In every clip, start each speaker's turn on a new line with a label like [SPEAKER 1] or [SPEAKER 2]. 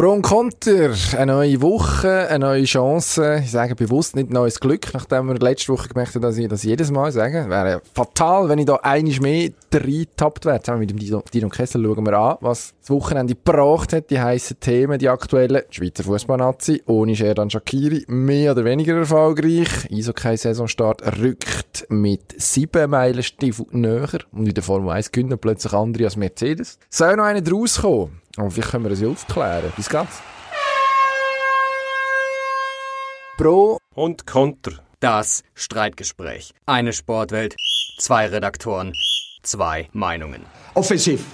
[SPEAKER 1] Pro und Konter, eine neue Woche, eine neue Chance. Ich sage bewusst nicht neues Glück, nachdem wir letzte Woche gemerkt haben, dass ich das jedes Mal sage. Wäre fatal, wenn ich da einiges mehr reingetappt wäre. Zusammen mit dem Dino, Kessel schauen wir an, was das Wochenende gebracht hat, die heissen Themen, die aktuellen. Die Schweizer Fußballnazi ohne Sherdan Shakiri, mehr oder weniger erfolgreich. Eishockey-Saisonstart rückt mit sieben Meilenstiefeln näher und in der Formel 1 gewinnen plötzlich andere als Mercedes. Soll noch einer draus kommen? Aber vielleicht können wir das ja aufklären. Bis ganz.
[SPEAKER 2] Pro und Konter. Das Streitgespräch. Eine Sportwelt, zwei Redaktoren, zwei Meinungen.
[SPEAKER 3] Offensiv.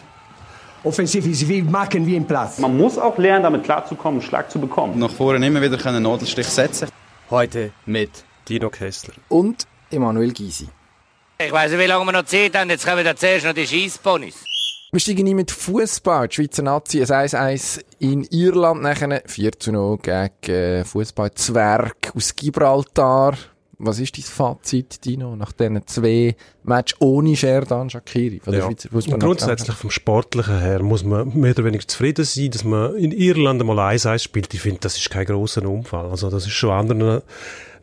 [SPEAKER 3] Offensiv ist wie machen wie im Platz.
[SPEAKER 4] Man muss auch lernen, damit klarzukommen, einen Schlag zu bekommen.
[SPEAKER 5] Nach vorne immer wieder einen Nadelstich setzen.
[SPEAKER 2] Heute mit Dino Kessler
[SPEAKER 1] und Emanuel Gysi.
[SPEAKER 6] Ich weiß nicht, wie lange wir noch Zeit haben. Jetzt kommen wir zuerst noch die Scheissponys.
[SPEAKER 1] Wir steigen ein mit Fußball. Die Schweizer Nazi, ein 1-1 in Irland, nachher 4 0 gegen äh, Fußball-Zwerg aus Gibraltar. Was ist dein Fazit, Dino, nach diesen zwei Matches ohne Sherdan Shakiri
[SPEAKER 7] von der ja. Schweizer Fußball? Grundsätzlich vom Sportlichen her muss man mehr oder weniger zufrieden sein, dass man in Irland einmal 1-1 spielt. Ich finde, das ist kein grosser Unfall. Also das ist schon anderen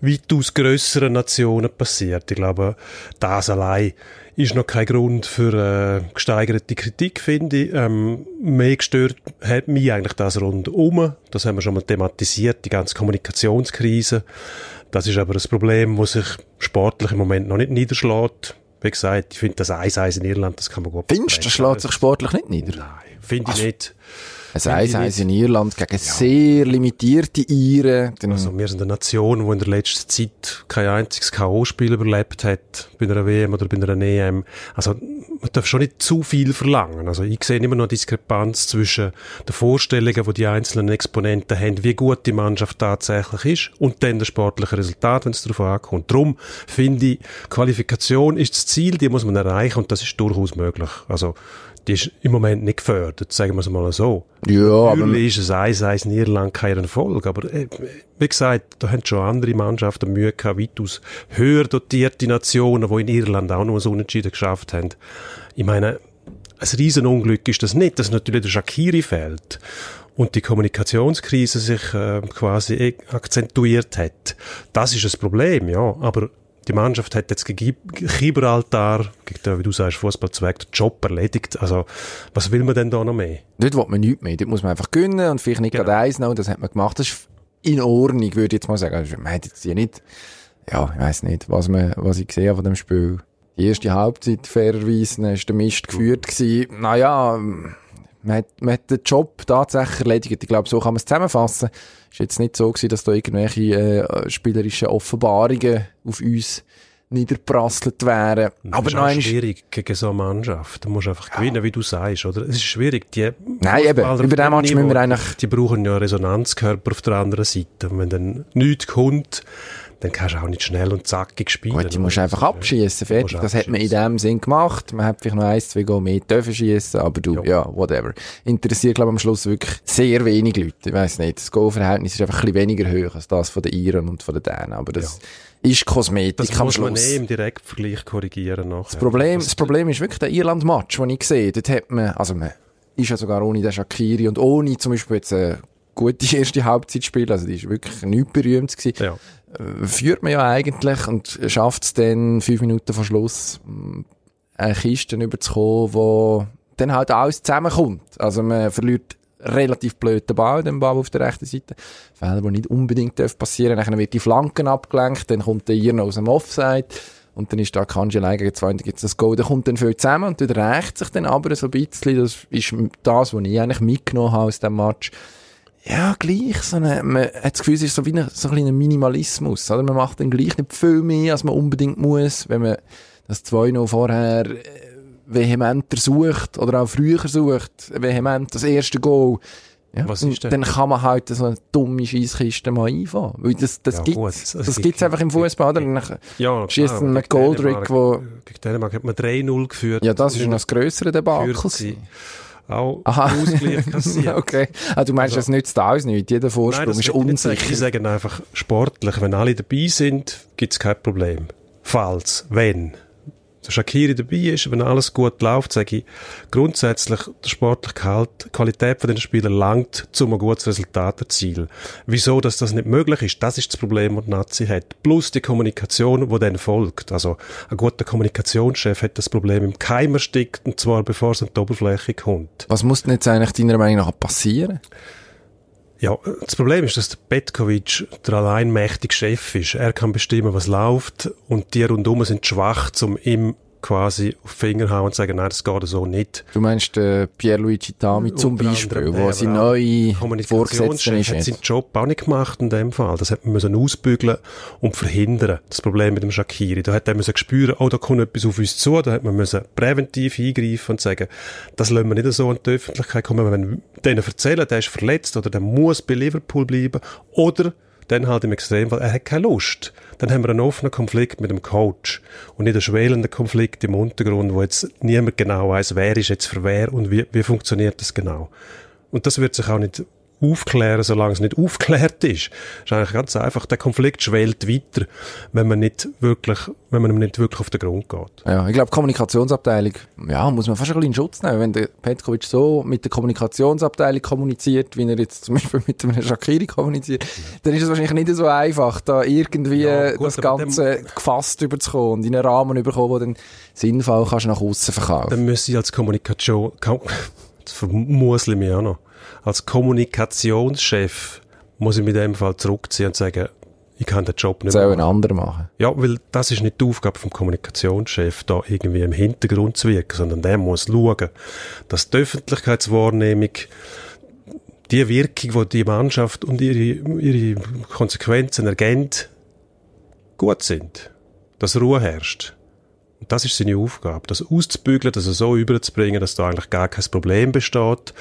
[SPEAKER 7] weitaus grösseren Nationen passiert. Ich glaube, das allein ist noch kein Grund für äh, gesteigerte Kritik, finde ich. Ähm, mehr gestört hat mich eigentlich das rundum. Das haben wir schon mal thematisiert, die ganze Kommunikationskrise. Das ist aber ein Problem, das sich sportlich im Moment noch nicht niederschlägt. Wie gesagt, ich finde das 1-1 in Irland, das kann man gut
[SPEAKER 1] Findest du, das schlägt sich sportlich nicht nieder?
[SPEAKER 7] Nein, finde ich nicht.
[SPEAKER 1] Ein 1-1 in Irland gegen ja. sehr limitierte Iren.
[SPEAKER 7] Also wir sind eine Nation, die in der letzten Zeit kein einziges K.O.-Spiel überlebt hat, bei einer WM oder bei einer EM. Also man darf schon nicht zu viel verlangen. Also ich sehe immer noch eine Diskrepanz zwischen den Vorstellungen, die die einzelnen Exponenten haben, wie gut die Mannschaft tatsächlich ist und dann das sportliche Resultat, wenn es darauf ankommt. Darum finde ich, Qualifikation ist das Ziel, die muss man erreichen und das ist durchaus möglich. Also die ist im Moment nicht gefördert, sagen wir es mal so.
[SPEAKER 1] Ja,
[SPEAKER 7] Natürlich ist es eins, eins in Irland kein Erfolg, aber äh, wie gesagt, da haben schon andere Mannschaften Mühe gehabt, weitaus höher dotierte Nationen, die in Irland auch noch so Unentschieden geschafft haben. Ich meine, ein Riesenunglück ist das nicht, dass natürlich der Shakiri fehlt und die Kommunikationskrise sich äh, quasi e- akzentuiert hat. Das ist das Problem, ja, aber die Mannschaft hat jetzt gegen Gibraltar, gegen wie du sagst, Fußballzweig, den Job erledigt. Also, was will man denn da noch mehr?
[SPEAKER 1] Dort will man nichts mehr. Dort muss man einfach gönnen und vielleicht nicht genau. gerade eins noch. Das hat man gemacht. Das ist in Ordnung, würde ich jetzt mal sagen. Also, man hat jetzt hier nicht, ja, ich weiss nicht, was man, was ich gesehen habe von dem Spiel. Die erste Halbzeit, fairerweise, ist der Mist geführt gewesen. Naja, man hat, man hat den Job tatsächlich erledigt. Ich glaube, so kann man es zusammenfassen. Es war jetzt nicht so gewesen, dass da irgendwelche äh, spielerischen Offenbarungen auf uns niederprasselt wären.
[SPEAKER 7] Das Aber ist nein, schwierig gegen so eine Mannschaft. Du musst einfach ja. gewinnen, wie du sagst, oder? Es ist schwierig. Die
[SPEAKER 1] nein, eben. Über den Match müssen wir eigentlich...
[SPEAKER 7] Die brauchen ja Resonanzkörper auf der anderen Seite. Und wenn dann nichts kommt, dann kannst du auch nicht schnell und zackig spielen.
[SPEAKER 1] Gut, die musst einfach abschießen, fertig. Das hat man in dem Sinn gemacht. Man hat vielleicht noch ein, zwei Go mehr dürfen schießen, aber du, ja. ja, whatever. Interessiert, glaube ich, am Schluss wirklich sehr wenig Leute. Ich weiss nicht. Das Go-Verhältnis ist einfach ein bisschen weniger hoch als das von den Iren und von den Dänen, aber das ja. ist Kosmetik
[SPEAKER 7] das am Schluss. Das muss man eh im Direktvergleich korrigieren nachher.
[SPEAKER 1] Das Problem, das Problem ist wirklich der Irland-Match, den ich sehe. Dort hat man, also man ist ja sogar ohne den Shakiri und ohne zum Beispiel jetzt äh, gute erste Halbzeit spielen, also die ist wirklich nicht berühmt gewesen. Ja. Äh, führt man ja eigentlich und schafft es dann fünf Minuten vor Schluss, eine Kiste überzukommen, wo dann halt alles zusammenkommt. Also man verliert relativ blöd den Ball, den Ball auf der rechten Seite. Fehler, die nicht unbedingt passieren dürfen. Dann wird die Flanken abgelenkt, dann kommt der Irn aus dem Offside. Und dann ist da Kanji gegen zwei, dann gibt's das Goal, dann kommt dann viel zusammen und dann rächt sich dann aber so ein bisschen, das ist das, was ich eigentlich mitgenommen habe aus dem Match, ja, gleich, so eine, man hat das Gefühl, es ist so wie ein, so ein kleiner Minimalismus, oder? Man macht dann gleich nicht viel mehr, als man unbedingt muss, wenn man das 2 noch vorher äh, vehementer sucht, oder auch früher sucht, vehement das erste Goal. Ja, Was ist denn? Dann kann man halt so eine dumme Scheisskiste mal einfahren. Weil das, das ja, gibt's. Das, das gibt's einfach im Fußball, oder? Dann
[SPEAKER 7] ja,
[SPEAKER 1] schießt ein Goldrick, wo...
[SPEAKER 7] Gegen Dänemark hat man 3-0 geführt.
[SPEAKER 1] Ja, das ist noch das grössere Debakel
[SPEAKER 7] auch Aha. Ausgleich kassiert.
[SPEAKER 1] okay. Also du meinst, also, das nützt alles nicht. Jeder Vorsprung Nein, ist unsicher.
[SPEAKER 7] Ich sage einfach, sportlich, wenn alle dabei sind, gibt es kein Problem. Falls, wenn der Shakiri dabei ist, wenn alles gut läuft, sage ich, grundsätzlich der sportliche Gehalt, die Qualität von den Spielern langt, um ein gutes Resultat erzielen. Wieso, dass das nicht möglich ist, das ist das Problem, das die Nazi hat. Plus die Kommunikation, die dann folgt. Also, ein guter Kommunikationschef hat das Problem im Keim erstickt, und zwar bevor es an die Oberfläche kommt.
[SPEAKER 1] Was muss denn jetzt eigentlich deiner Meinung nach passieren?
[SPEAKER 7] Ja, das Problem ist, dass der Petkovic der alleinmächtige Chef ist. Er kann bestimmen, was läuft und die rundum sind schwach, um ihm quasi auf Finger hauen und sagen, nein, das geht so nicht.
[SPEAKER 1] Du meinst äh, Pierluigi Tami zum Beispiel, wo sie neue Vorgesetzte ist.
[SPEAKER 7] hat seinen Job auch nicht gemacht in dem Fall. Das hat man müssen ausbügeln und verhindern. Das Problem mit dem Shakiri. Da hat er müssen spüren, oh, da kommt etwas auf uns zu. Da hat man müssen präventiv eingreifen und sagen, das lassen wir nicht so in die Öffentlichkeit kommen. Wenn wir denen erzählen, der ist verletzt oder der muss bei Liverpool bleiben oder dann halt im Extremfall, er hat keine Lust. Dann haben wir einen offenen Konflikt mit dem Coach und nicht einen schwelenden Konflikt im Untergrund, wo jetzt niemand genau weiß, wer ist jetzt für wer und wie, wie funktioniert das genau. Und das wird sich auch nicht aufklären, solange es nicht aufklärt ist. Das ist eigentlich ganz einfach. Der Konflikt schwelt weiter, wenn man nicht wirklich, wenn man ihm nicht wirklich auf den Grund geht.
[SPEAKER 1] Ja, ich glaube, Kommunikationsabteilung, ja, muss man fast ein bisschen in Schutz nehmen. Wenn der Petkovic so mit der Kommunikationsabteilung kommuniziert, wie er jetzt zum Beispiel mit dem Shakiri kommuniziert, dann ist es wahrscheinlich nicht so einfach, da irgendwie ja, gut, das Ganze gefasst überzukommen und in einen Rahmen überkommen, wo dann sinnvoll kannst nach außen verkaufen.
[SPEAKER 7] Dann müsste ich als Kommunikation, das vermusle ich mich auch noch als Kommunikationschef muss ich mit dem Fall zurückziehen und sagen, ich kann den Job nicht
[SPEAKER 1] mehr machen. ein anderer machen.
[SPEAKER 7] Ja, weil das ist nicht die Aufgabe vom Kommunikationschef, da irgendwie im Hintergrund zu wirken, sondern der muss schauen, dass die Öffentlichkeitswahrnehmung die Wirkung, die die Mannschaft und ihre, ihre Konsequenzen ergänzt, gut sind. Dass Ruhe herrscht. Und das ist seine Aufgabe, das auszubügeln, das so überzubringen, dass da eigentlich gar kein Problem besteht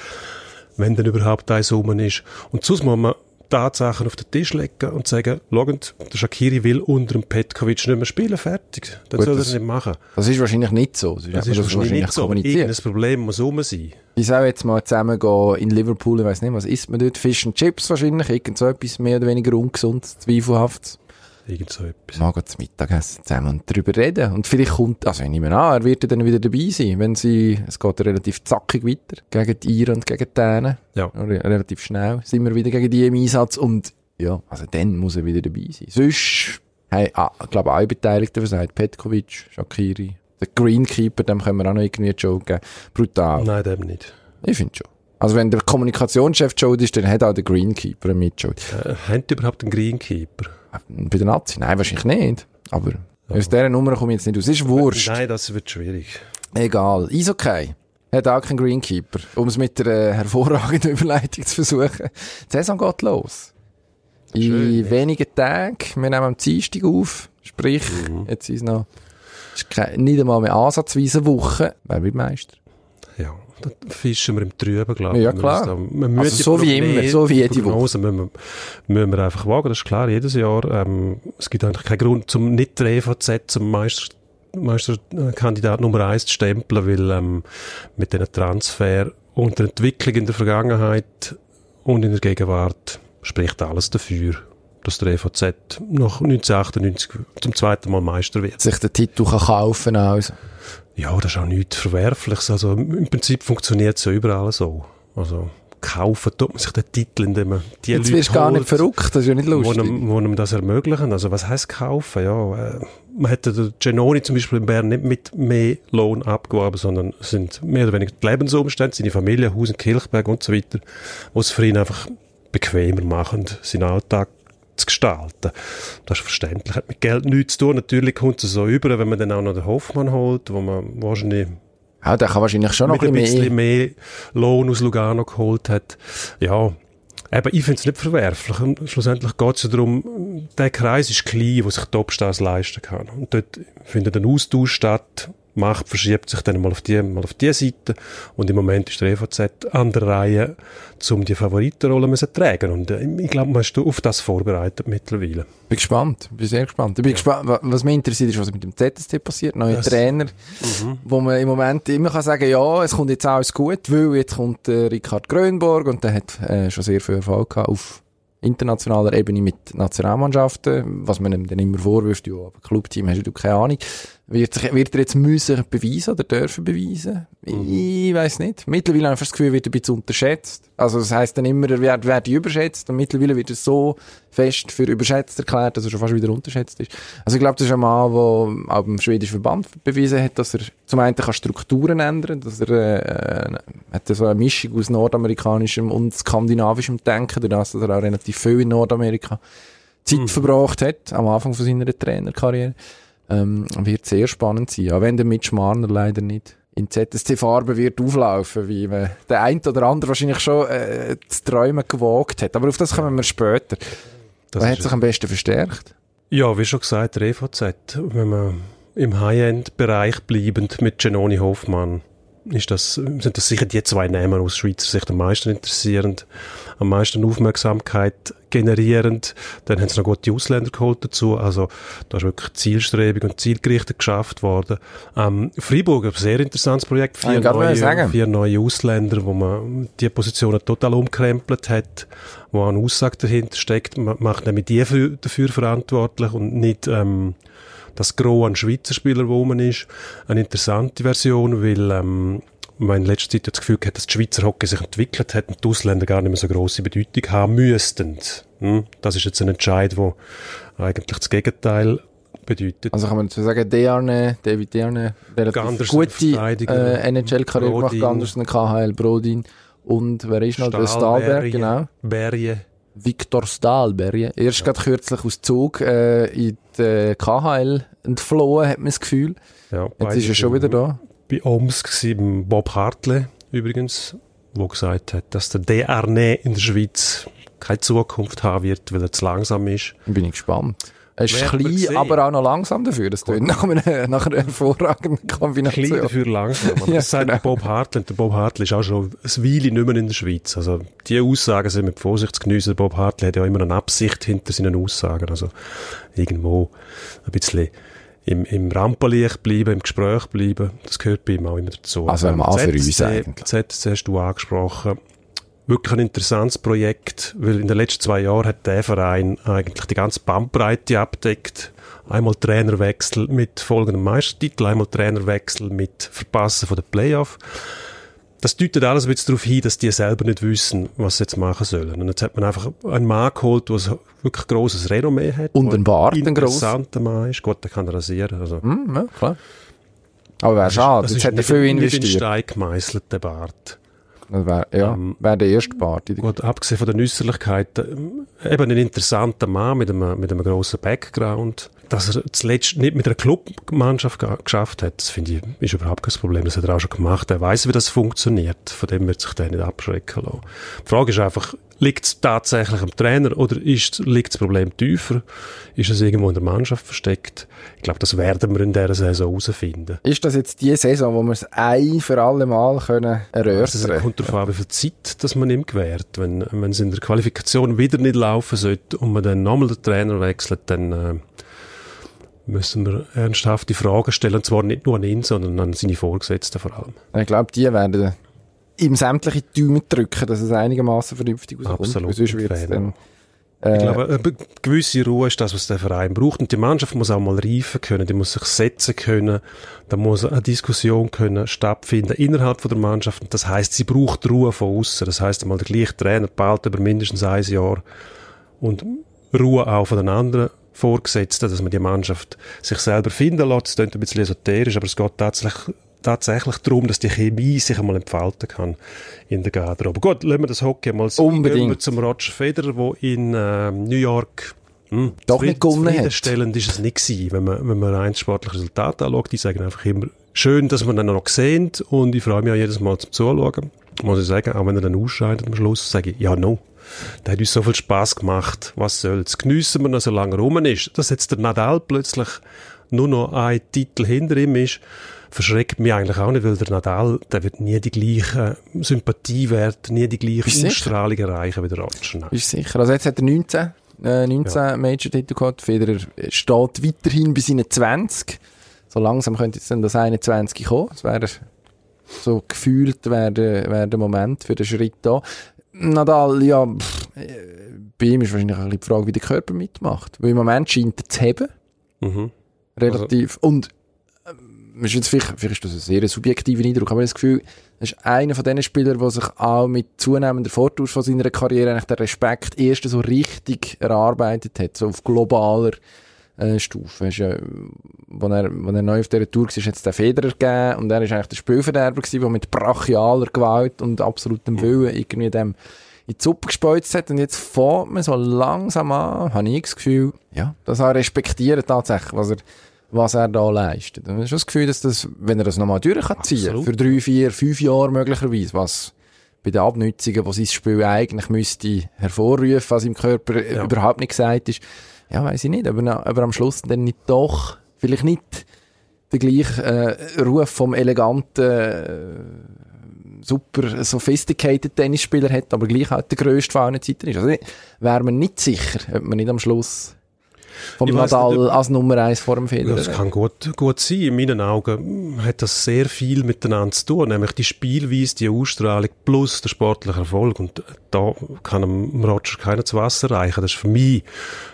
[SPEAKER 7] wenn dann überhaupt eins rum ist. Und sonst muss man Tatsachen auf den Tisch legen und sagen, schaut, der Shakiri will unter dem Petkovic nicht mehr spielen, fertig. Dann Gut, soll er das nicht machen.
[SPEAKER 1] Das ist wahrscheinlich nicht so. Das,
[SPEAKER 7] das ist wahrscheinlich, wahrscheinlich nicht so. Irgendein Problem muss rum sein.
[SPEAKER 1] Ich soll jetzt mal zusammen gehen in Liverpool, ich weiss nicht, was isst man dort? Fish and Chips wahrscheinlich, irgend so etwas mehr oder weniger ungesund, zweifelhaft.
[SPEAKER 7] Irgend so etwas.
[SPEAKER 1] Mal zum Mittagessen zusammen und darüber reden. Und vielleicht kommt, also ich nehme an, er wird dann wieder dabei sein, wenn sie, es geht relativ zackig weiter, gegen die Iren und gegen die Dänen.
[SPEAKER 7] Ja.
[SPEAKER 1] Relativ schnell sind wir wieder gegen die im Einsatz und, ja, also dann muss er wieder dabei sein. Sonst, hey, ah, ich glaube, alle Beteiligten versagt, Petkovic, Shakiri, der Greenkeeper, dem können wir auch noch irgendwie einen Joke geben. Brutal.
[SPEAKER 7] Nein, dem nicht.
[SPEAKER 1] Ich finde schon. Also wenn der Kommunikationschef Joe ist, dann hat auch der Greenkeeper einen Mitschuld.
[SPEAKER 7] Äh, hat überhaupt einen Greenkeeper?
[SPEAKER 1] Bei der Nazi? Nein, wahrscheinlich nicht. Aber ja. aus dieser Nummer komme ich jetzt nicht aus. Ist wurscht.
[SPEAKER 7] Nein, das wird schwierig.
[SPEAKER 1] Egal. Ist okay. Hat auch keinen Greenkeeper. Um es mit einer äh, hervorragenden Überleitung zu versuchen. Die Saison geht los. In Schön, wenigen Tagen. Wir nehmen am Dienstag auf. Sprich, mhm. jetzt ist noch, ist nicht einmal mehr ansatzweise Woche. Wer wird Meister?
[SPEAKER 7] Ja. Da fischen wir im Trüben, glaube
[SPEAKER 1] ich. Ja, klar. Da, also so wie immer, so wie jede Woche.
[SPEAKER 7] Müssen wir, müssen wir einfach wagen, das ist klar, jedes Jahr. Ähm, es gibt eigentlich keinen Grund, zum nicht der EVZ zum Meister, Meisterkandidat Nummer eins zu stempeln, weil ähm, mit diesen Transfer und der Entwicklung in der Vergangenheit und in der Gegenwart spricht alles dafür, dass der EVZ nach 1998 zum zweiten Mal Meister wird.
[SPEAKER 1] Sich den Titel kann kaufen also.
[SPEAKER 7] Ja, das ist auch nichts Verwerfliches. Also im Prinzip funktioniert es ja überall so. Also kaufen tut man sich den Titel, indem man
[SPEAKER 1] die Jetzt Leute wirst du gar nicht verrückt, das ist ja nicht lustig.
[SPEAKER 7] Wo einem, wo einem das ermöglichen. Also was heisst kaufen? Ja, äh, man hätte den Genoni zum Beispiel in Bern nicht mit mehr Lohn abgeworben, sondern es sind mehr oder weniger die Lebensumstände, seine Familie, Haus in Kirchberg und so weiter, wo es für ihn einfach bequemer machen, seinen Alltag zu gestalten. Das ist verständlich. Hat mit Geld nichts zu tun. Natürlich kommt es so über, wenn man dann auch noch den Hoffmann holt, wo man wahrscheinlich
[SPEAKER 1] ja, der kann wahrscheinlich schon noch
[SPEAKER 7] ein bisschen mehr. mehr Lohn aus Lugano geholt hat. Ja, aber ich finde es nicht verwerflich. Schlussendlich geht es ja darum, der Kreis ist klein, wo sich Topstars leisten kann. Und dort findet ein Austausch statt Macht verschiebt sich dann mal auf die, mal auf die Seite. Und im Moment ist der EVZ an der Reihe, um die Favoritenrolle zu tragen. Und äh, ich glaube, man ist auf das vorbereitet mittlerweile.
[SPEAKER 1] Bin gespannt. Bin sehr gespannt. Ich bin ja. gespannt. Was mich interessiert ist, was mit dem ZSC passiert. Neuer das, Trainer, mhm. wo man im Moment immer kann sagen, ja, es kommt jetzt alles gut, weil jetzt kommt äh, Richard Grönborg und der hat äh, schon sehr viel Erfolg gehabt auf internationaler Ebene mit Nationalmannschaften, was man ihm dann immer vorwirft, ja, aber Clubteam hast du keine Ahnung. Wird, wird er jetzt müssen beweisen oder dürfen beweisen? Mhm. Ich weiß nicht. Mittlerweile habe ich das Gefühl, wird er ein bisschen unterschätzt. Also das heisst dann immer, er wird, wird überschätzt und mittlerweile wird er so fest für überschätzt erklärt, dass er schon fast wieder unterschätzt ist. Also ich glaube, das ist ein Mann, der auch im schwedischen Verband bewiesen hat, dass er zum einen kann Strukturen ändern dass er äh, hat so eine Mischung aus nordamerikanischem und skandinavischem Denken, dadurch, dass er auch relativ viel in Nordamerika Zeit mhm. verbracht hat, am Anfang von seiner Trainerkarriere ähm, wird sehr spannend sein. Auch wenn der Mitch Marner leider nicht in ZSC-Farben wird auflaufen, wie man der ein oder andere wahrscheinlich schon äh, zu träumen gewagt hat. Aber auf das kommen wir später. Das Wer hat sich am besten verstärkt?
[SPEAKER 7] Ja, wie schon gesagt, der EVZ. Wenn man im High-End-Bereich bleibend mit Genoni Hoffmann ist das, sind das sicher die zwei Namen aus Schweizer Sicht am meisten interessierend, am meisten Aufmerksamkeit generierend. Dann haben sie noch gute Ausländer geholt dazu. Also da ist wirklich zielstrebig und zielgerichtet geschafft worden. Ähm, Freiburg, ein sehr interessantes Projekt.
[SPEAKER 1] Vier, neue,
[SPEAKER 7] vier neue Ausländer, wo man die Positionen total umkrempelt hat, wo eine Aussage dahinter steckt. Man macht nämlich die dafür verantwortlich und nicht ähm, das Gros an Schweizer Spielern, wo man ist, eine interessante Version, weil ähm, man in letzter Zeit das Gefühl hat, dass die Schweizer Hockey sich entwickelt hat und die Ausländer gar nicht mehr so große Bedeutung haben müssten. Hm? Das ist jetzt ein Entscheid, wo eigentlich das Gegenteil bedeutet.
[SPEAKER 1] Also kann man sagen, Dearne, David Dearne, relativ gute äh, NHL-Karriere gemacht, Andersen, KHL, Brodin und wer ist noch? Stahl, der Stahlberg, genau.
[SPEAKER 7] Berge.
[SPEAKER 1] Viktor Stahlberg. Erst ja. gerade kürzlich aus Zug äh, in die KHL entflohen, hat man das Gefühl. Ja, Jetzt ist er schon wieder da.
[SPEAKER 7] Bei Oms war Bob Hartle übrigens, der gesagt hat, dass der DRN in der Schweiz keine Zukunft haben wird, weil er zu langsam ist.
[SPEAKER 1] Bin ich gespannt. Er ist klein, aber auch noch langsam dafür. Das tut nach, einer, nach einer hervorragenden Kombination.
[SPEAKER 7] Klein dafür langsam. ja, das sagt genau. Bob Hartley. Und der Bob Hartley ist auch schon ein Weile nicht mehr in der Schweiz. Also, die Aussagen sind mit Vorsicht zu geniessen. Bob Hartley hat ja immer eine Absicht hinter seinen Aussagen. Also, irgendwo ein bisschen im, im Rampenlicht bleiben, im Gespräch bleiben. Das gehört bei ihm auch immer dazu.
[SPEAKER 1] Also, ein Mann für uns eigentlich.
[SPEAKER 7] ZSC hast du angesprochen wirklich ein interessantes Projekt, weil in den letzten zwei Jahren hat der Verein eigentlich die ganze Bandbreite abdeckt. Einmal Trainerwechsel mit folgendem Meistertitel, einmal Trainerwechsel mit Verpassen von der Playoff. Das deutet alles ein bisschen darauf hin, dass die selber nicht wissen, was sie jetzt machen sollen. Und jetzt hat man einfach einen Mann geholt, der ein wirklich grosses Renommee hat.
[SPEAKER 1] Und ein Bart, ein
[SPEAKER 7] interessanter Mann ist. Gott, der kann rasieren. Also.
[SPEAKER 1] Mm, ja, klar. Aber wäre schade, jetzt hat er viel investiert. Nicht
[SPEAKER 7] in Stein gemeißelt, der Bart.
[SPEAKER 1] Das wäre ja, ähm, wär der erste Part.
[SPEAKER 7] Gut, abgesehen von der Äußerlichkeit, äh, eben ein interessanter Mann mit einem, mit einem grossen Background. Dass er zuletzt nicht mit einer Clubmannschaft geschafft hat, das finde ich, ist überhaupt kein Problem. Das hat er auch schon gemacht. Er weiß, wie das funktioniert. Von dem wird sich der nicht abschrecken lassen. Die Frage ist einfach, liegt es tatsächlich am Trainer oder ist, liegt das Problem tiefer? Ist es irgendwo in der Mannschaft versteckt? Ich glaube, das werden wir in dieser Saison herausfinden.
[SPEAKER 1] Ist das jetzt die Saison, wo wir es ein für alle Mal können erörtern können?
[SPEAKER 7] Es kommt darauf an, wie viel Zeit dass man ihm gewährt. Wenn, wenn es in der Qualifikation wieder nicht laufen sollte und man dann nochmal den Trainer wechselt, dann... Äh, müssen wir ernsthafte Fragen stellen, und zwar nicht nur an ihn, sondern an seine Vorgesetzten vor allem.
[SPEAKER 1] Ich glaube, die werden ihm sämtliche Däume drücken, dass es einigermaßen vernünftig
[SPEAKER 7] rauskommt. Absolut. Dann, äh, ich glaube, eine gewisse Ruhe ist das, was der Verein braucht. Und die Mannschaft muss auch mal reifen können, die muss sich setzen können, da muss eine Diskussion können stattfinden innerhalb von der Mannschaft. Und das heißt, sie braucht Ruhe von außen. Das heißt, einmal der gleiche Trainer bald über mindestens ein Jahr und Ruhe auch von den anderen Vorgesetzten, dass man die Mannschaft sich selber finden lässt. Das klingt ein bisschen esoterisch, aber es geht tatsächlich, tatsächlich darum, dass die Chemie sich einmal entfalten kann in der Garderobe. Gut, lassen wir das Hockey mal
[SPEAKER 1] so. Unbedingt.
[SPEAKER 7] Wir zum Roger Federer, der in äh, New York hm,
[SPEAKER 1] doch nicht gewonnen hat.
[SPEAKER 7] Ist es nicht gewesen, wenn man, wenn man ein sportliches Resultat anschaut. Die sagen einfach immer, schön, dass wir dann noch sehen und ich freue mich auch jedes Mal zum Zuschauen. Muss ich sagen, auch wenn er dann ausscheidet am Schluss, sage ich, ja, no, der hat uns so viel Spaß gemacht. Was soll's? Geniessen wir noch, solange er rum ist. Dass jetzt der Nadal plötzlich nur noch ein Titel hinter ihm ist, verschreckt mich eigentlich auch nicht, weil der Nadal, der wird nie die gleiche Sympathiewert, nie die gleiche Ausstrahlung erreichen wie der Roger.
[SPEAKER 1] Ist sicher. Also jetzt hat er 19, äh, 19 ja. Major-Titel gehabt. Federer steht weiterhin bis seinen 20. So langsam könnte jetzt dann das 21 kommen. Das wäre so gefühlt wäre der, wär der Moment für den Schritt da. Nadal, ja, pff, bei ihm ist wahrscheinlich auch die Frage, wie der Körper mitmacht. Weil im Moment scheint er zu haben. Mhm. Relativ. Also. Und ist jetzt vielleicht, vielleicht ist das ein sehr subjektiver Eindruck, aber ich habe das Gefühl, das ist einer von den Spielern, der sich auch mit zunehmender Fortdauer von seiner Karriere eigentlich den Respekt erst so richtig erarbeitet hat, so auf globaler äh, Stufe. Ist, äh, wo, er, wo er neu auf dieser Tour war, hat es den Federer gegeben und er ist eigentlich der Spielverderber gewesen, der mit brachialer Gewalt und absolutem Willen irgendwie dem in die Suppe gespeuzt hat und jetzt fährt man so langsam an, habe ich das Gefühl, ja, dass er respektiert tatsächlich, was er was er da leistet. Und ich habe das Gefühl, dass das, wenn er das nochmal durch kann ziehen, für drei, vier, fünf Jahre möglicherweise, was bei den Abnützungen, wo sein Spiel eigentlich müsste hervorrufen, was im Körper ja. überhaupt nicht gesagt ist, ja, weiß ich nicht, aber, aber am Schluss dann nicht doch, vielleicht nicht der gleiche äh, Ruf vom eleganten, äh, super sophisticated Tennisspieler hat, aber gleich auch der grösste von allen ist. Also wäre man nicht sicher, ob man nicht am Schluss vom ich Nadal nicht, als Nummer eins vor dem Federer.
[SPEAKER 7] Das kann gut, gut sein. In meinen Augen hat das sehr viel miteinander zu tun, nämlich die Spielweise, die Ausstrahlung plus der sportliche Erfolg. Und da kann einem Roger keiner zu Wasser reichen. Das ist für mich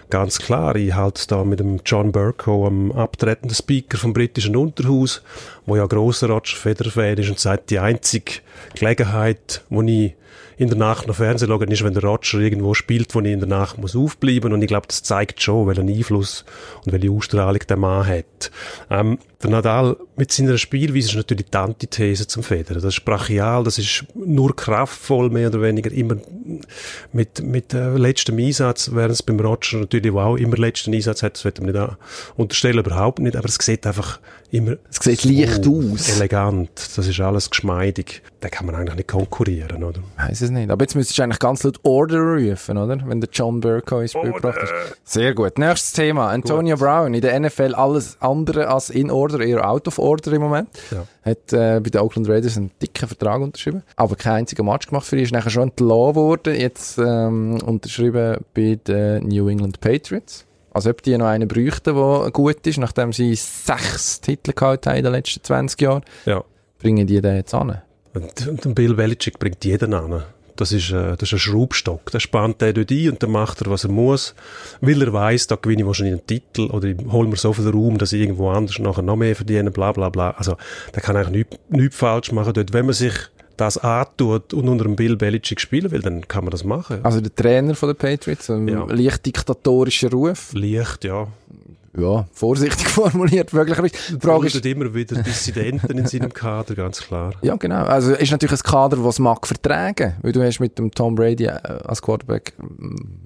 [SPEAKER 7] ganz klar. Ich halte es da mit dem John Burko, am abtretenden Speaker vom britischen Unterhaus, wo ja grosser Roger Federer-Fan ist und sagt, die einzige Gelegenheit, wo ich in der Nacht noch Fernsehen schauen, ist, wenn der Roger irgendwo spielt, wo ich in der Nacht muss aufbleiben und ich glaube, das zeigt schon, welchen Einfluss und welche Ausstrahlung der Mann hat. Ähm, der Nadal mit seiner Spielweise ist natürlich die Antithese zum Federer. Das ist brachial, das ist nur kraftvoll, mehr oder weniger, immer mit, mit äh, letztem Einsatz, während es beim Roger natürlich auch immer letzten Einsatz hat, das wird man nicht unterstellen, überhaupt nicht, aber es sieht einfach immer
[SPEAKER 1] es sieht leicht aus.
[SPEAKER 7] elegant, das ist alles geschmeidig. Da kann man eigentlich nicht konkurrieren, oder?
[SPEAKER 1] Weiß es nicht, aber jetzt müsstest du eigentlich ganz laut Order rufen, oder? Wenn der John Burko ins Spiel gebracht ist. Sehr gut. Nächstes Thema, Antonio gut. Brown, in der NFL alles andere als in Order Order, eher out of order im Moment. Ja. Hat äh, bei den Oakland Raiders einen dicken Vertrag unterschrieben, aber keinen einzigen Match gemacht für ihn. Ist nachher schon entlassen worden, jetzt ähm, unterschrieben bei den New England Patriots. Also ob die noch einen bräuchten, der gut ist, nachdem sie sechs Titel gehabt haben in den letzten 20 Jahren,
[SPEAKER 7] ja.
[SPEAKER 1] bringen die den jetzt an.
[SPEAKER 7] Und, und Bill Belichick bringt jeden an. Das ist, äh, das ist ein Schraubstock. Der spannt der dort ein und dann macht er, was er muss. Weil er weiss, da gewinne ich wahrscheinlich einen Titel oder ich hole mir so viel Raum, dass ich irgendwo anders nachher noch mehr verdiene, bla, bla, bla. Also, der kann eigentlich nichts, nichts falsch machen dort. Wenn man sich das antut und unter dem Bill Belichick spielen will, dann kann man das machen.
[SPEAKER 1] Also der Trainer von den Patriots, ein ja. leicht diktatorischer Ruf.
[SPEAKER 7] Leicht, ja
[SPEAKER 1] ja, vorsichtig formuliert, möglicherweise.
[SPEAKER 7] Die Frage ist immer wieder Dissidenten in seinem Kader, ganz klar.
[SPEAKER 1] Ja, genau. Also ist natürlich ein Kader, das mag vertragen, weil du hast mit dem Tom Brady äh, als Quarterback,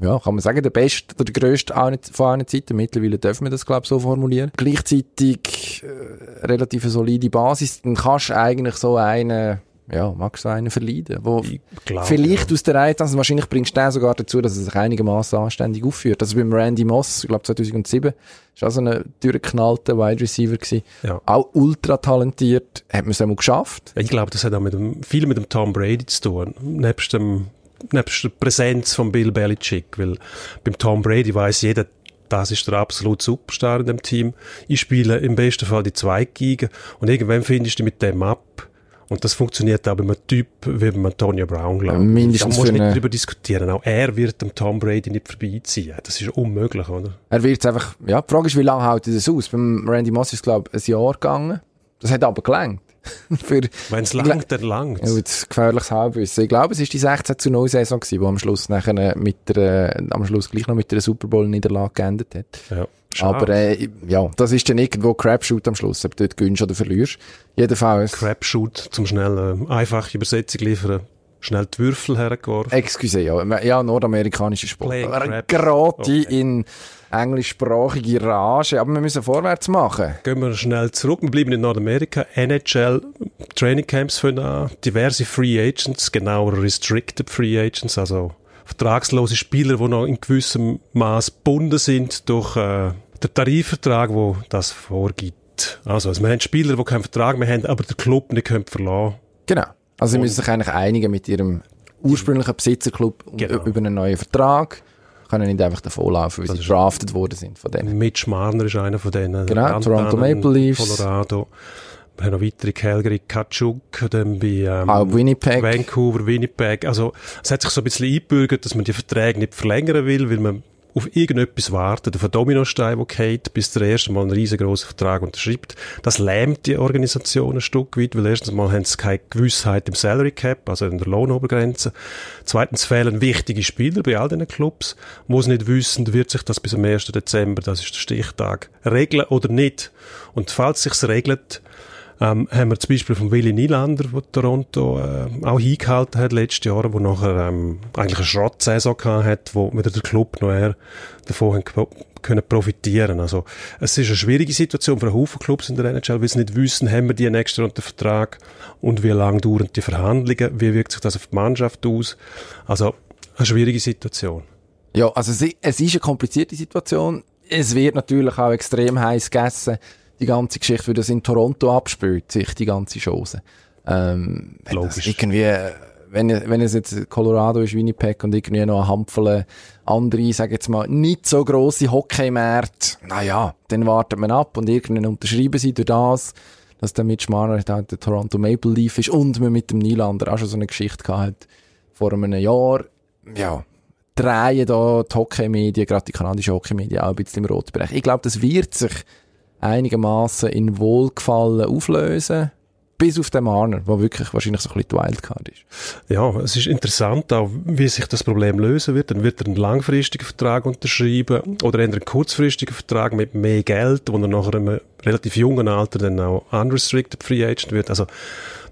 [SPEAKER 1] ja, kann man sagen, der beste oder der grösste von allen Zeiten. Mittlerweile dürfen wir das, glaube ich, so formulieren. Gleichzeitig äh, relativ solide Basis, dann kannst du eigentlich so einen ja, magst du einen verleiden, wo glaub, vielleicht ja. aus der Reihe, also wahrscheinlich bringst du den sogar dazu, dass er sich einigermaßen anständig aufführt. Also beim Randy Moss, ich glaube 2007, ist auch so ein durchgeknallter Wide Receiver gewesen. Ja. Auch ultra talentiert, hat man es einmal geschafft.
[SPEAKER 7] Ich glaube, das hat auch mit dem, viel mit dem Tom Brady zu tun. Nebst dem, nebst der Präsenz von Bill Belichick, weil beim Tom Brady weiß jeder, das ist der absolute Superstar in dem Team. Ich spiele im besten Fall die Zweitgiga und irgendwann findest du mit dem ab und das funktioniert auch bei einem Typ wie bei Antonio Brown, glaube ich.
[SPEAKER 1] Mindestens
[SPEAKER 7] da muss man nicht darüber diskutieren. Auch er wird dem Tom Brady nicht vorbeiziehen. Das ist unmöglich, oder?
[SPEAKER 1] Er wird einfach, ja, die Frage ist, wie lange hält er das aus? Beim Randy Moss ist, glaube ich, ein Jahr gegangen. Das hat aber gelangt.
[SPEAKER 7] Wenn es langt, dann langt
[SPEAKER 1] Ja, das gefährliches Halbwissen. Ich glaube, es war die 16 zu 0 Saison die am Schluss nachher mit der, am Schluss gleich noch mit der Super Bowl Niederlage geendet hat.
[SPEAKER 7] Ja.
[SPEAKER 1] Aber äh, ja, das ist dann irgendwo Crapshoot am Schluss, ob du dort gewinnst oder verlierst. Jedenfalls.
[SPEAKER 7] Crapshoot, zum schnell äh, einfache Übersetzung liefern. Schnell die Würfel hergeworfen.
[SPEAKER 1] Excuse, ja. Ja, nordamerikanische Sport. Gerade in englischsprachige Rage. Aber wir müssen vorwärts machen.
[SPEAKER 7] Gehen wir schnell zurück. Wir bleiben in Nordamerika. NHL Training Camps für an. Diverse Free Agents, genauer Restricted Free Agents, also vertragslose Spieler, die noch in gewissem Maß gebunden sind durch äh, den Tarifvertrag, wo das vorgibt. Also, also wir haben Spieler, die keinen Vertrag mehr haben, aber der Club nicht können verlassen.
[SPEAKER 1] Genau. Also sie müssen sich eigentlich einigen mit ihrem ursprünglichen Besitzerclub genau. über einen neuen Vertrag. Können nicht einfach davonlaufen, weil sie drafted worden sind von denen.
[SPEAKER 7] Mitch Marner ist einer von denen.
[SPEAKER 1] Genau, Toronto Maple Leafs.
[SPEAKER 7] Colorado. Wir haben noch weitere Calgary, Kachuk, dann bei ähm,
[SPEAKER 1] Auch Winnipeg.
[SPEAKER 7] Vancouver, Winnipeg. Also es hat sich so ein bisschen eingebürgert, dass man die Verträge nicht verlängern will, weil man auf irgendetwas warten, einen Dominostein, der geht, bis der erste Mal einen riesengroßen Vertrag unterschreibt. Das lähmt die Organisation ein Stück weit, weil erstens mal haben sie keine Gewissheit im Salary Cap, also in der Lohnobergrenze. Zweitens fehlen wichtige Spieler bei all diesen Clubs, wo sie nicht wissen, wird sich das bis am 1. Dezember, das ist der Stichtag, regeln oder nicht. Und falls sich's regelt, ähm, haben wir zum Beispiel von Willi Nylander, der Toronto äh, auch hingehalten hat letztes Jahr, wo nachher ähm, eigentlich eine Schrottsaison gehabt hat, wo wieder der Club noch eher davon können profitieren. Also es ist eine schwierige Situation für einen Haufen Clubs in der NHL, weil sie nicht wissen, haben wir die nächste unter Vertrag und wie lange dauern die Verhandlungen, wie wirkt sich das auf die Mannschaft aus. Also eine schwierige Situation.
[SPEAKER 1] Ja, also es ist eine komplizierte Situation. Es wird natürlich auch extrem heiß gegessen die ganze Geschichte, wie das in Toronto abspielt, sich die ganze Chose. Ähm, Logisch. Irgendwie, wenn, wenn es jetzt Colorado ist, Winnipeg und irgendwie noch eine Handvoll andere, sag jetzt mal, nicht so grosse Hockeymärkte, naja, dann wartet man ab und irgendwann unterschreiben sie durch das, dass der Mitch Marner halt der Toronto Maple Leaf ist und man mit dem Nylander auch schon so eine Geschichte gehabt vor einem Jahr. Ja, drehen da die Hockey-Medien, gerade die kanadischen Hockey-Medien auch ein bisschen im roten Bereich. Ich glaube, das wird sich einigermaßen in Wohlgefallen auflösen. Bis auf den Marner, der wirklich wahrscheinlich so ein bisschen Wildcard ist.
[SPEAKER 7] Ja, es ist interessant auch, wie sich das Problem lösen wird. Dann wird er einen langfristigen Vertrag unterschreiben oder einen kurzfristigen Vertrag mit mehr Geld, wo er nachher im relativ jungen Alter dann auch unrestricted Free Agent wird. Also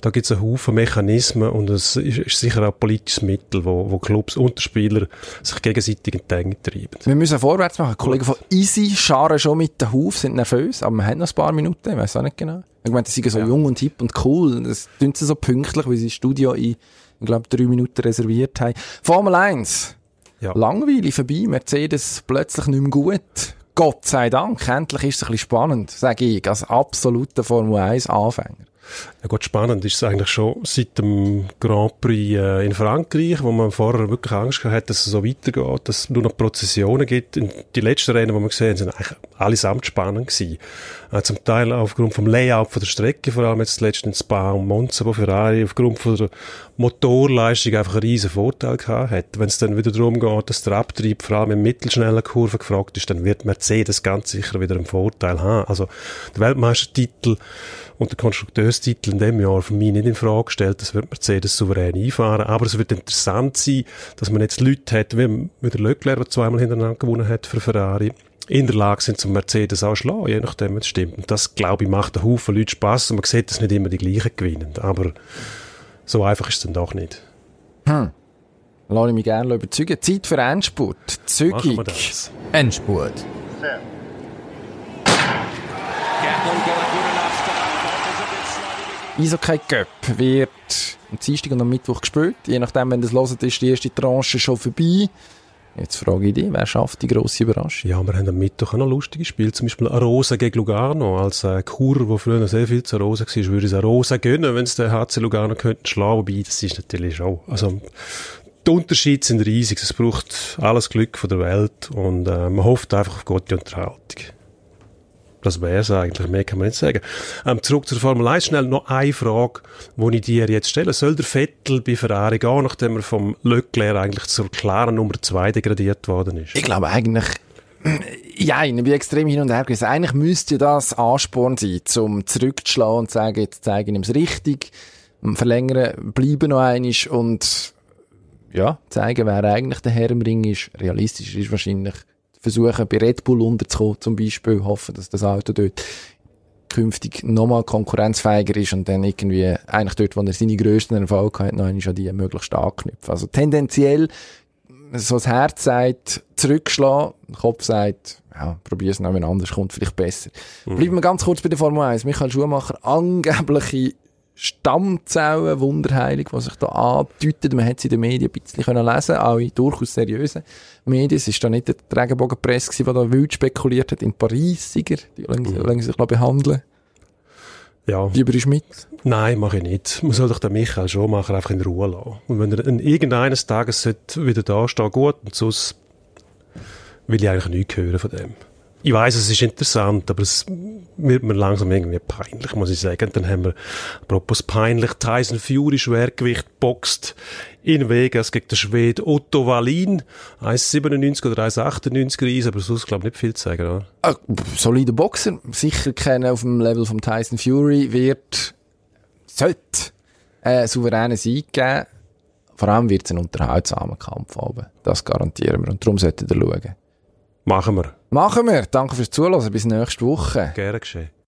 [SPEAKER 7] da gibt es einen Haufen Mechanismen und es ist, ist sicher auch ein politisches Mittel, wo, wo Clubs und Spieler sich gegenseitig in die Enge treiben.
[SPEAKER 1] Wir müssen vorwärts machen. Die Kollegen von Easy scharen schon mit dem Huf, sind nervös, aber wir haben noch ein paar Minuten, ich weiß auch nicht genau. Ich meine, sie sind so ja. jung und hip und cool. Das tun sie so pünktlich, wie sie das Studio in, ich glaube, drei Minuten reserviert haben. Formel 1. Ja. Langweilig vorbei. Mercedes plötzlich nicht mehr gut. Gott sei Dank. Endlich ist es ein bisschen spannend, sage ich, als absoluter Formel 1 Anfänger.
[SPEAKER 7] Ja gut, spannend ist es eigentlich schon seit dem Grand Prix äh, in Frankreich, wo man vorher wirklich Angst gehabt hat, dass es so weitergeht, dass es nur noch Prozessionen gibt. Die letzten Rennen, die wir gesehen haben, sind eigentlich allesamt spannend gewesen. Äh, zum Teil aufgrund vom Layout von der Strecke, vor allem jetzt zuletzt in Spa und Monza, wo Ferrari aufgrund von der Motorleistung einfach einen riesen Vorteil gehabt hat. Wenn es dann wieder darum geht, dass der Abtrieb vor allem in mittelschnellen Kurven gefragt ist, dann wird Mercedes ganz sicher wieder einen Vorteil haben. Also der Weltmeistertitel und der Konstrukteurstitel in dem Jahr für mich nicht in Frage gestellt. Das wird Mercedes souverän einfahren. Aber es wird interessant sein, dass man jetzt Leute hat, wie, wie der Leclerc, der zweimal hintereinander gewonnen hat für Ferrari, in der Lage sind, zum Mercedes auch schlagen, je nachdem, es stimmt. Und das, glaube ich, macht einen Haufen Leute Spass und man sieht, dass nicht immer die gleichen gewinnen. Aber so einfach ist es dann doch nicht.
[SPEAKER 1] Hm. Lass ich mich gerne überzeugen. Zeit für Endspurt. Zügig. Endspurt. Fair. Eishockey Cup wird am Dienstag und am Mittwoch gespielt. Je nachdem, wenn das hört, ist die erste Tranche schon vorbei. Jetzt frage ich dich, wer schafft die grosse Überraschung?
[SPEAKER 7] Ja, wir haben am Mittwoch auch noch lustige Spiele. Zum Beispiel Arosa gegen Lugano. Als äh, Kur, wo früher sehr viel zu Arosa war, würde ich Arosa gönnen, wenn es der HC Lugano könnte schlagen. Wobei, das ist natürlich auch, also, die Unterschiede sind riesig. Es braucht alles Glück von der Welt und äh, man hofft einfach auf gute Unterhaltung. Das wäre es eigentlich, mehr kann man nicht sagen. Ähm, zurück zur Formel 1, schnell noch eine Frage, die ich dir jetzt stelle. Soll der Vettel bei Ferrari gehen, nachdem er vom Leclerc eigentlich zur klaren Nummer 2 degradiert worden ist?
[SPEAKER 1] Ich glaube eigentlich, ja, ich bin extrem hin und her gewesen. Eigentlich müsste das Ansporn sein, zum zurückzuschlagen und zu sagen, jetzt zeige ich ihm es richtig, verlängern, bleiben noch einig und ja, zeigen, wer eigentlich der Herr im Ring ist. Realistisch ist wahrscheinlich versuchen, bei Red Bull unterzukommen, zum Beispiel, hoffen, dass das Auto dort künftig nochmal konkurrenzfähiger ist und dann irgendwie eigentlich dort, wo er seine grössten Erfolge hat, noch einmal an die möglichst anknüpfen. Also tendenziell, so das Herz sagt, zurückschlagen, der Kopf sagt, ja, probier es noch anders, kommt vielleicht besser. Mhm. Bleiben wir ganz kurz bei der Formel 1. Michael Schumacher, angebliche Stammzellen, Wunderheilung, die sich da andeutet. Man hat sie in den Medien ein bisschen können lesen auch in durchaus seriösen Medien. Es war da nicht der Regenbogenpresse, der da wild spekuliert hat. In Paris, die wollen mhm. sich behandeln. Ja. Lieber ist mit?
[SPEAKER 7] Nein, mache ich nicht. Man soll doch den Michael Schumacher einfach in Ruhe lassen. Und wenn er irgendeines Tages wieder da stehen, gut, und sonst will ich eigentlich nichts hören von dem. Ich weiß, es ist interessant, aber es wird mir langsam irgendwie peinlich, muss ich sagen. Dann haben wir, apropos peinlich, Tyson Fury Schwergewicht boxt in Vegas gegen den Schwed Otto Wallin. 1,97 oder 1,98 Reis, aber sonst, glaube ich, nicht viel zu sagen, oder?
[SPEAKER 1] Ah, solider Boxer, sicher kennen auf dem Level vom Tyson Fury, wird, sollte, äh, souveränen Sieg geben. Vor allem wird es ein unterhaltsamer Kampf haben. Das garantieren wir. Und darum solltet ihr schauen.
[SPEAKER 7] Machen wir.
[SPEAKER 1] Machen wir. Danke fürs Zuhören. Bis nächste Woche.
[SPEAKER 7] Gerne geschehen.